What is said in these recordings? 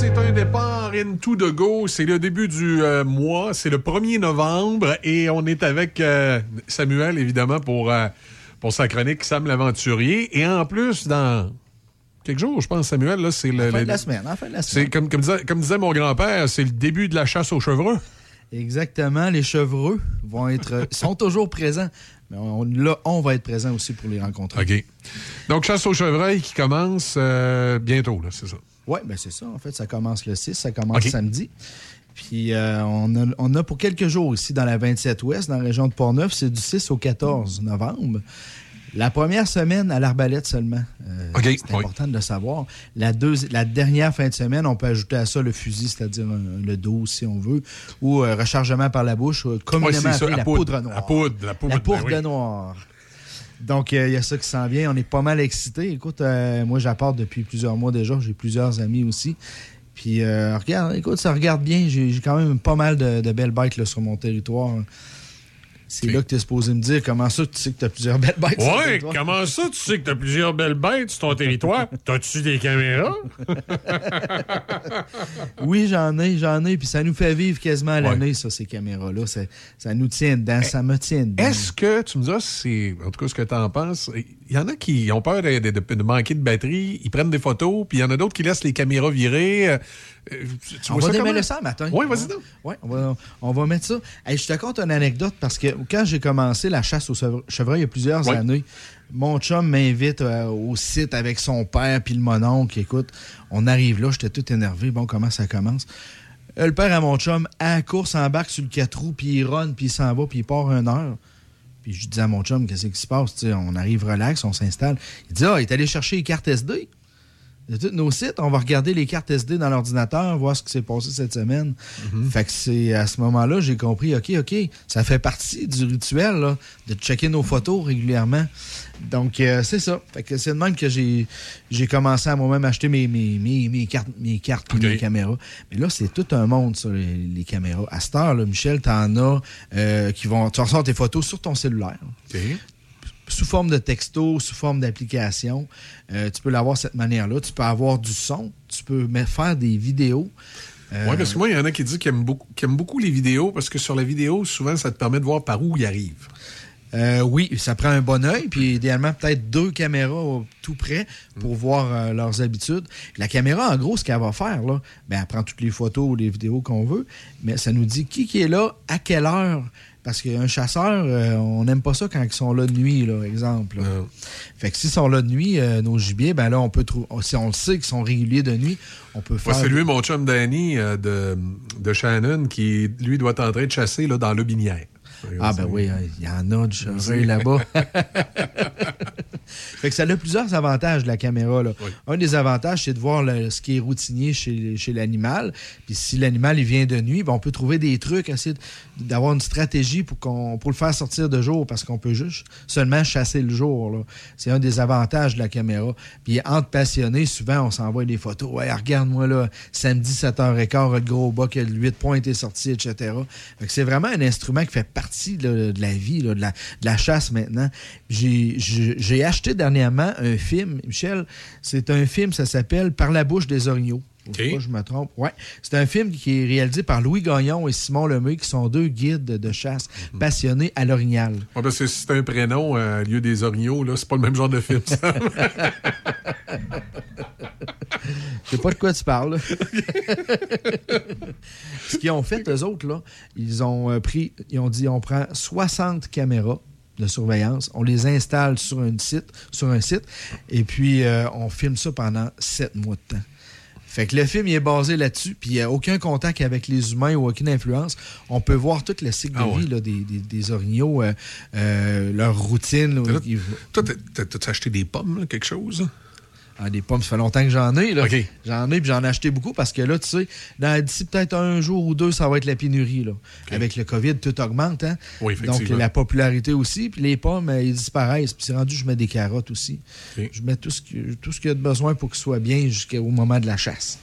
c'est un départ into the go. C'est le début du euh, mois. C'est le 1er novembre et on est avec euh, Samuel, évidemment, pour, euh, pour sa chronique Sam l'aventurier. Et en plus, dans quelques jours, je pense, Samuel, là, c'est le. En fin le- de la semaine, en fin de la c'est semaine. comme, comme, disait, comme disait mon grand-père, c'est le début de la chasse aux chevreux. Exactement, les chevreux vont être, sont toujours présents. Mais on, là, on va être présent aussi pour les rencontrer. OK. Donc, chasse aux chevreuils qui commence euh, bientôt, là, c'est ça. Oui, ben c'est ça. En fait, ça commence le 6, ça commence samedi. Puis euh, on, a, on a pour quelques jours ici dans la 27 Ouest, dans la région de Portneuf, c'est du 6 au 14 novembre. La première semaine à l'arbalète seulement. Euh, c'est oui. important de le savoir. La, deuxi- la dernière fin de semaine, on peut ajouter à ça le fusil, c'est-à-dire un- le 12 si on veut, ou euh, rechargement par la bouche, euh, communément ça, appelé la poudre, noire. La poudre, la poudre. La poudre ben oui. noire. Donc, euh, il y a ça qui s'en vient. On est pas mal excités. Écoute, euh, moi, j'apporte depuis plusieurs mois déjà. J'ai plusieurs amis aussi. Puis, euh, regarde, écoute, ça regarde bien. J'ai quand même pas mal de, belles bêtes sur mon territoire. C'est là que tu es supposé me dire comment ça tu sais que tu as plusieurs belles bêtes sur ton Ouais, territoire. comment ça, tu sais que t'as plusieurs belles bêtes sur ton territoire? T'as-tu des caméras? Oui, j'en ai, j'en ai. Puis ça nous fait vivre quasiment à Ouais. l'année, ça, ces caméras-là. Ça, ça nous tient dedans. Ça me tient dedans. Est-ce que, tu me diras, c'est, en tout cas, ce que t'en penses, il y en a qui ont peur de, de- de- de manquer de batterie, ils prennent des photos, puis il y en a d'autres qui laissent les caméras virer. Euh, tu- On vois va ça démêler ça matin. Ouais, vas-y donc. Oui, on va, on va mettre ça. Hey, je te conte une anecdote parce que quand j'ai commencé la chasse au chevre- chevreuil il y a plusieurs années, mon chum m'invite euh, au site avec son père puis le mononcle. Écoute, on arrive là, j'étais tout énervé. Bon, comment ça commence? Euh, le père à mon chum, à la course, embarque sur le 4 roues, puis il run, puis il s'en va, puis il part une heure. Puis je dis à mon chum, qu'est-ce qui se passe? On arrive relax, on s'installe. Il dit, ah, il est allé chercher les cartes SD. De tous nos sites, on va regarder les cartes SD dans l'ordinateur, voir ce qui s'est passé cette semaine. Fait que c'est à ce moment-là, j'ai compris, OK, OK, ça fait partie du rituel là, de checker nos photos régulièrement. Donc, euh, c'est ça. Fait que c'est de même que j'ai commencé à moi-même acheter mes, mes, mes, mes cartes, mes cartes mes caméras. Mais là, c'est tout un monde, ça, les, les caméras. À cette heure, là, Michel, t'en as euh, qui vont. Tu ressors tes photos sur ton cellulaire. Sous forme de texto, sous forme d'application. Euh, tu peux l'avoir de cette manière-là. Tu peux avoir du son. Tu peux faire des vidéos. Euh, Oui, parce que moi, il y en a qui disent qu'ils aiment, beaucoup, qu'ils aiment beaucoup les vidéos, parce que sur la vidéo, souvent, ça te permet de voir par où ils arrivent. euh, oui, ça prend un bon œil, puis idéalement peut-être deux caméras tout près pour voir euh, leurs habitudes. La caméra, en gros, ce qu'elle va faire, là, ben, elle prend toutes les photos ou les vidéos qu'on veut, mais ça nous dit qui, qui est là, à quelle heure. Parce qu'un chasseur, euh, on n'aime pas ça quand ils sont là de nuit, là, exemple. là. Fait que s'ils sont là de nuit, euh, nos gibiers, ben là, on peut trouver. Si on le sait qu'ils sont réguliers de nuit, on peut Moi, faire. c'est lui, mon chum Danny euh, de, de Shannon, qui, lui, doit être en train de chasser là, dans le binière. Ah, ben oui, hein, il y en a du là-bas. fait que ça a plusieurs avantages, la caméra. Là. Oui. Un des avantages, c'est de voir le- ce qui est routinier chez, chez l'animal. Puis si l'animal il vient de nuit, ben, on peut trouver des trucs, essayer d'avoir une stratégie pour, qu'on, pour le faire sortir de jour, parce qu'on peut juste seulement chasser le jour. là. C'est un des avantages de la caméra. Puis entre passionnés, souvent, on s'envoie des photos. Ouais, regarde-moi là, samedi 7h15, le gros bas, que le 8 points est sorti, etc. Fait que c'est vraiment un instrument qui fait partie là, de la vie, là, de, la, de la chasse maintenant. J'ai, j'ai- j'ai acheté dernièrement un film, Michel. C'est un film, ça s'appelle Par la bouche des orignaux. Faut OK. pas que je me trompe. Ouais. C'est un film qui est réalisé par Louis Gagnon et Simon Lemay, qui sont deux guides de chasse passionnés à l'orignal. Ouais, parce que si c'est un prénom euh, lieu des orignaux, là, c'est pas le même genre de film. ça. Je sais pas de quoi tu parles. Ce qu'ils ont fait, eux autres, là, ils ont euh, pris, ils ont dit on prend 60 caméras de surveillance, on les installe sur un site, sur un site, et puis euh, on filme ça pendant sept mois de temps. Fait que le film il est basé là-dessus, puis il n'y a aucun contact avec les humains ou aucune influence. On peut voir tout le cycle Ah de vie ouais. là, des, des- des orignaux, euh, euh, leur routine. là, Là, ils- Toi, t'as- acheté des pommes, là, quelque chose? Ah, des pommes, ça fait longtemps que j'en ai. Là. J'en ai, puis j'en ai acheté beaucoup parce que là, tu sais, dans- d'ici peut-être un jour ou deux, ça va être la pénurie. Là. Avec le COVID, tout augmente. Hein? Oui, Donc, la popularité aussi. Puis les pommes, euh, ils disparaissent. Puis c'est rendu, je mets des carottes aussi. Je mets tout ce, que- tout ce qu'il y a de besoin pour qu'il soit bien jusqu'au moment de la chasse.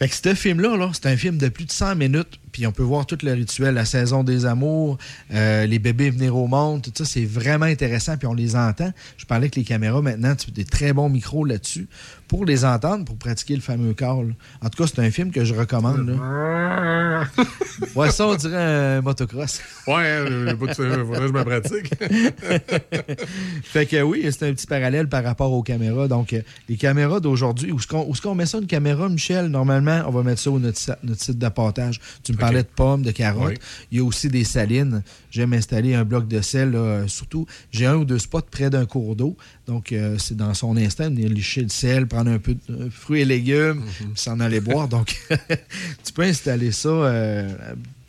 Fait que ce film-là, là, c'est un film de plus de 100 minutes puis on peut voir tout le rituel, la saison des amours, euh, les bébés venir au monde, tout ça, c'est vraiment intéressant, puis on les entend. Je parlais que les caméras, maintenant, tu as des très bons micros là-dessus pour les entendre, pour pratiquer le fameux call. En tout cas, c'est un film que je recommande. Là. ouais, ça, on dirait un motocross. ouais, euh, faudrait que je me pratique. fait que oui, c'est un petit parallèle par rapport aux caméras. Donc, euh, les caméras d'aujourd'hui, où est-ce qu'on met ça, une caméra, Michel? Normalement, on va mettre ça au notre, site d'apportage. Tu me parlais de pommes, de carottes. Il y a aussi des salines. J'aime installer un bloc de sel, surtout. J'ai un ou deux spots près d'un cours d'eau. Donc, euh, c'est dans son instinct de licher le sel, prendre un peu de fruits et légumes, mhm. s'en aller boire. Donc, tu peux installer ça euh,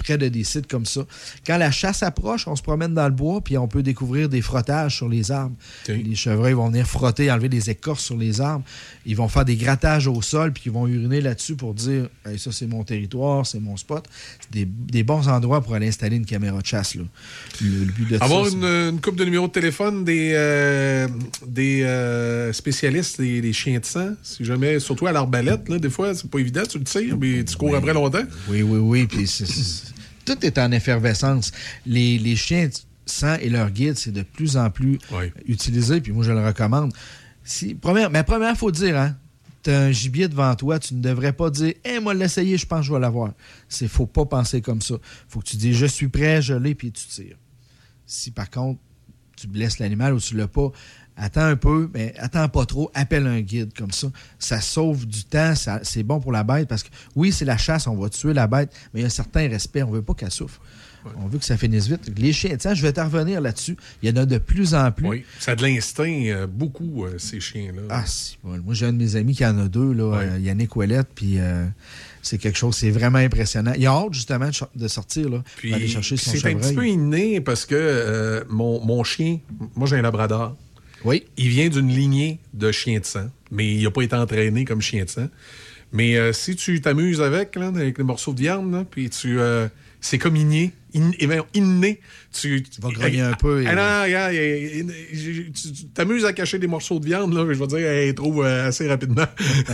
près de des sites comme ça. Quand la chasse approche, on se promène dans le bois, puis on peut découvrir des frottages sur les arbres. Les chevreuils vont venir frotter, enlever des écorces sur les arbres. Ils vont faire des grattages au sol, puis ils vont uriner là-dessus pour dire ça, c'est mon territoire, c'est mon spot. C'est des, bons endroits pour aller installer une caméra de chasse. Là. Le, but de Avoir une, coupe de numéros de téléphone des, euh, des euh, spécialistes des, chiens de sang, si jamais, surtout à l'arbalète, des fois, c'est pas évident, tu le tires, mais tu cours après longtemps. Oui, oui, oui. Puis tout est en effervescence. Les, les chiens sang et leur guide, c'est de plus en plus utilisé, puis moi, je le recommande. Si, première, mais première, il faut dire, hein, tu as un gibier devant toi, tu ne devrais pas dire Hé, moi, l'essayer, je pense que je vais l'avoir. Il ne faut pas penser comme ça. faut que tu dises Je suis prêt, je l'ai, puis tu tires. Si par contre, tu blesses l'animal ou tu ne l'as pas, attends un peu, mais attends pas trop, appelle un guide comme ça. Ça sauve du temps, c'est bon pour la bête parce que oui, c'est la chasse, on va tuer la bête, mais il y a un certain respect, on ne veut pas qu'elle souffre. On veut que ça finisse vite. Les chiens, tiens, je vais te revenir là-dessus. Il y en a de plus en plus. Oui, ça a de l'instinct, euh, beaucoup, euh, ces chiens-là. Ah, si. Moi, j'ai un de mes amis qui en a deux, là, euh, Yannick Ouellette, puis c'est quelque chose, c'est vraiment impressionnant. Il a hâte, justement, de sortir, là, puis, aller chercher son C'est un petit peu inné parce que mon, mon, chien, moi, j'ai un labrador. Oui. Il vient d'une lignée de chiens de sang, mais il n'a pas été entraîné comme chien de sang. Mais si tu t'amuses avec, là, avec les morceaux de viande, puis tu c'est comme inné. In, inné. Tu, tu vas grogner un peu. Ah non, regarde, tu t'amuses à cacher des morceaux de viande, là, je vais dire, elle trouve euh, assez rapidement.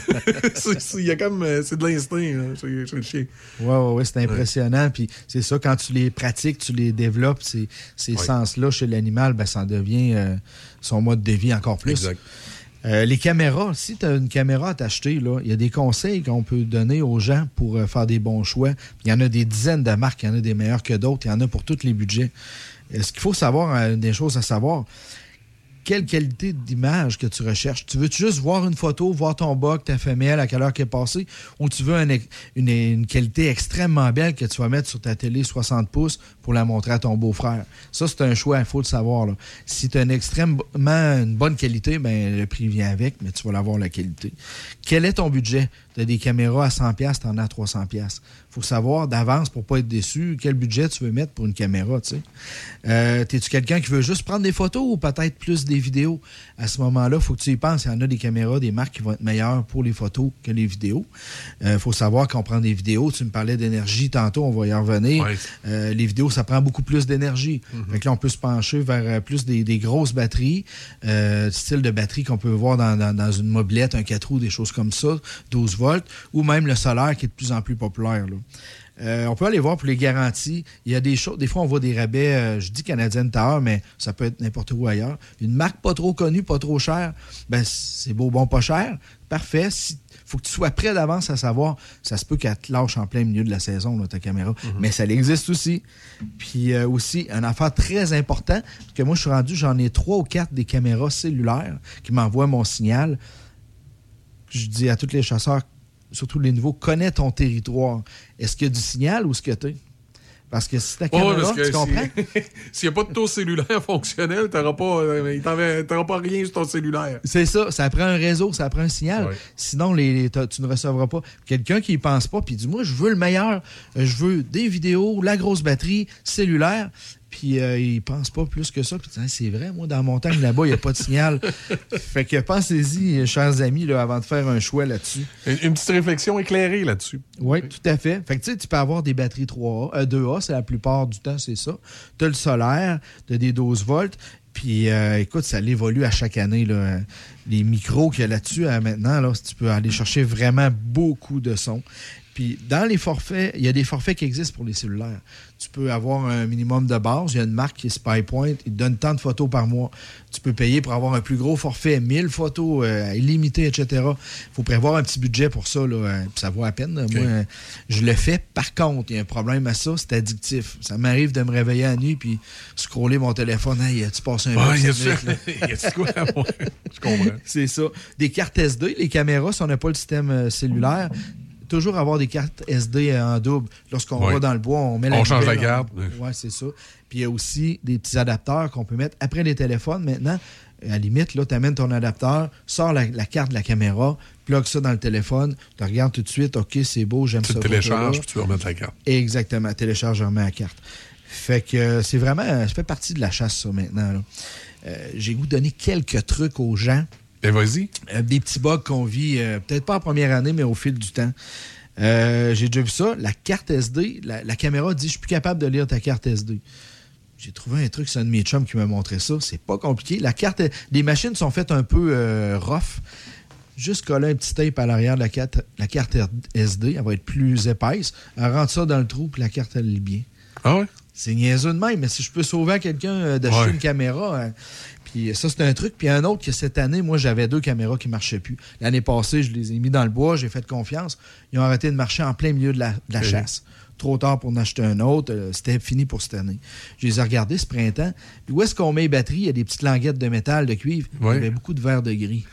Il y a comme, euh, c'est de l'instinct, c'est le chien. Ouais, ouais, ouais c'est impressionnant. Puis c'est ça, quand tu les pratiques, tu les développes, ces, ces sens-là chez l'animal, ben, ça devient euh, son mode de vie encore plus. Exact. Euh, les caméras, si tu as une caméra à t'acheter, il y a des conseils qu'on peut donner aux gens pour euh, faire des bons choix. Il y en a des dizaines de marques, il y en a des meilleures que d'autres, il y en a pour tous les budgets. Ce qu'il faut savoir, euh, des choses à savoir, quelle qualité d'image que tu recherches. Tu veux juste voir une photo, voir ton boc, ta femelle, à quelle heure qui est passée, ou tu veux une, qualité extrêmement belle que tu vas mettre sur ta télé 60 pouces pour la montrer à ton beau-frère? Ça, c'est un choix, il faut le savoir. Si tu as une extrêmement une bonne qualité, ben, le prix vient avec, mais tu vas l'avoir la qualité. Quel est ton budget? Tu as des caméras à 100$, tu en as à 300$ faut savoir d'avance pour pas être déçu quel budget tu veux mettre pour une caméra. Tu sais. Euh, Es-tu quelqu'un qui veut juste prendre des photos ou peut-être plus des vidéos? À ce moment-là, il faut que tu y penses. Il y en a des caméras, des marques qui vont être meilleures pour les photos que les vidéos. Il euh, faut savoir qu'on prend des vidéos. Tu me parlais d'énergie tantôt, on va y revenir. Euh, les vidéos, ça prend beaucoup plus d'énergie. Mm là, on peut se pencher vers plus des, grosses batteries, style de batterie qu'on peut voir dans, une mobilette, un 4 roues, des choses comme ça, 12 volts, ou même le solaire qui est de plus en plus populaire. Euh, on peut aller voir pour les garanties. Il y a des choses. Des fois, on voit des rabais, euh, je dis Canadian Tower, mais ça peut être n'importe où ailleurs. Une marque pas trop connue, pas trop chère, ben c'est beau, bon, pas cher. Parfait. Il faut que tu sois prêt d'avance à savoir. Ça se peut qu'elle te lâche en plein milieu de la saison, ta caméra. Mhm. Mais ça existe aussi. Puis euh, aussi, une affaire très importante, que moi, je suis rendu, j'en ai trois ou quatre des caméras cellulaires qui m'envoient mon signal. Je dis à tous les chasseurs, surtout les nouveaux, connais ton territoire. Est-ce qu'il y a du signal ou ce que tu parce que si ta caméra, tu comprends? S'il n'y a pas de taux cellulaire fonctionnel, tu n'auras pas, euh, pas, rien sur ton cellulaire. C'est ça. Ça prend un réseau, ça prend un signal. Sinon, les, tu ne recevras pas. Quelqu'un qui n'y pense pas, puis dit Moi, je veux le meilleur. Je veux des vidéos, la grosse batterie, cellulaire. Puis euh, ils pensent pas plus que ça. Puis c'est vrai, moi, dans la montagne là-bas, il n'y a pas de signal. fait que pensez-y, chers amis, là, avant de faire un choix là-dessus. Une, petite réflexion éclairée là-dessus. Oui, tout à fait. Fait que tu sais, tu peux avoir des batteries 3A, 2A, c'est la plupart du temps, c'est ça. Tu as le solaire, tu as des 12 volts. Puis euh, écoute, ça évolue à chaque année. Là. les micros qu'il y a là-dessus maintenant, là, tu peux aller chercher vraiment beaucoup de sons. Puis dans les forfaits, il y a des forfaits qui existent pour les cellulaires. Tu peux avoir un minimum de base. Il y a une marque qui est SpyPoint. Il te donne tant de photos par mois. Tu peux payer pour avoir un plus gros forfait, 1000 photos euh, illimitées, etc. Il faut prévoir un petit budget pour ça. Là, euh, ça vaut à peine. Moi, euh, je le fais. Par contre, il y a un problème à ça, c'est addictif. Ça m'arrive de me réveiller à la nuit puis scroller mon téléphone. Hey, tu passé un ouais, y a quoi? je comprends. C'est ça. Des cartes SD, les caméras, si on n'a pas le système cellulaire, toujours avoir des cartes SD en double. Lorsqu'on va dans le bois, on met la On change la carte. Oui, c'est ça. Puis il y a aussi des petits adapteurs qu'on peut mettre après les téléphones. Maintenant, à la limite, là, tu amènes ton adapteur, sors la, carte de la caméra, plug ça dans le téléphone, tu regardes tout de suite, OK, c'est beau, j'aime ça. Tu télécharges, puis tu remettre la carte. Exactement, télécharge, remets la carte. Fait que c'est vraiment, ça fait partie de la chasse, ça, maintenant. Euh, j'ai goût de donner quelques trucs aux gens ben, vas-y. Euh, des petits bugs qu'on vit, euh, peut-être pas en première année, mais au fil du temps. Euh, j'ai déjà vu ça. La carte SD, la, caméra dit Je suis plus capable de lire ta carte SD. J'ai trouvé un truc, c'est un de mes chums qui m'a montré ça. C'est pas compliqué. La carte, les machines sont faites un peu rough. Juste coller un petit tape à l'arrière de la carte, la carte SD, elle va être plus épaisse. Elle rentre ça dans le trou, puis la carte, elle lit bien. Ah ouais? C'est niaiseux de même, mais si je peux sauver à quelqu'un d'acheter une caméra, puis ça, c'est un truc. Puis un autre que cette année, moi, j'avais deux caméras qui ne marchaient plus. L'année passée, je les ai mis dans le bois, j'ai fait confiance. Ils ont arrêté de marcher en plein milieu de la, chasse. Trop tard pour en acheter un autre. Euh, c'était fini pour cette année. Je les ai regardés ce printemps. Puis où est-ce qu'on met les batteries? Il y a des petites languettes de métal, de cuivre. Il y avait beaucoup de verre de gris.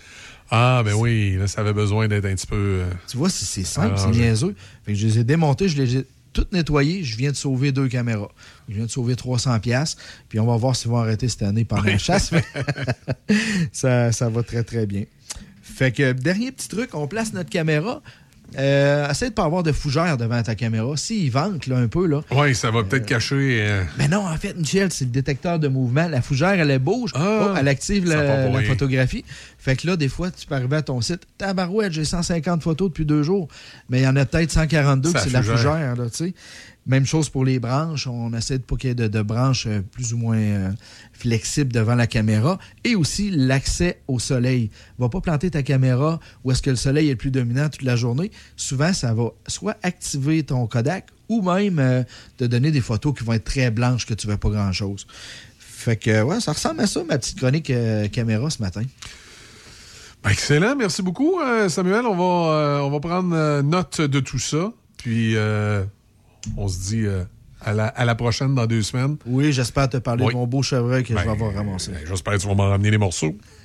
Ah, ben oui, là, ça avait besoin d'être un petit peu. Euh, tu vois, c'est simple, c'est niaiseux. Fait que je les ai démontés, je les ai tout nettoyé, je viens de sauver deux caméras. Je viens de sauver 300 pièces puis on va voir s'ils vont arrêter cette année pendant la chasse. ça, ça va très, très bien. Fait que, dernier petit truc, on place notre caméra euh, essaye de ne pas avoir de fougère devant ta caméra. S'il vente là, un peu. là. Oui, ça va peut-être cacher. Euh, mais non, en fait, Michel, c'est le détecteur de mouvement. La fougère, elle, bouge. Ah, oh, elle active la, photographie. Fait que là, des fois, tu peux arriver à ton site. Tabarouette, j'ai 150 photos depuis deux jours. Mais il y en a peut-être 142 c'est la fougère. Là, même chose pour les branches. On essaie de pas qu'il y ait de, branches euh, plus ou moins euh, flexibles devant la caméra. Et aussi l'accès au soleil. Va pas planter ta caméra où est-ce que le soleil est le plus dominant toute la journée. Souvent, ça va soit activer ton Kodak ou même euh, te donner des photos qui vont être très blanches que tu veux pas grand-chose. Fait que, ouais, ça ressemble à ça, ma petite chronique caméra ce matin. Ben, excellent, merci beaucoup, Samuel. On va, on va prendre note de tout ça. Puis on se dit euh, à, la, prochaine dans deux semaines. Oui, j'espère te parler de mon beau chevreuil que je vais ben, avoir ramassé. J'espère que tu vas m'en ramener les morceaux.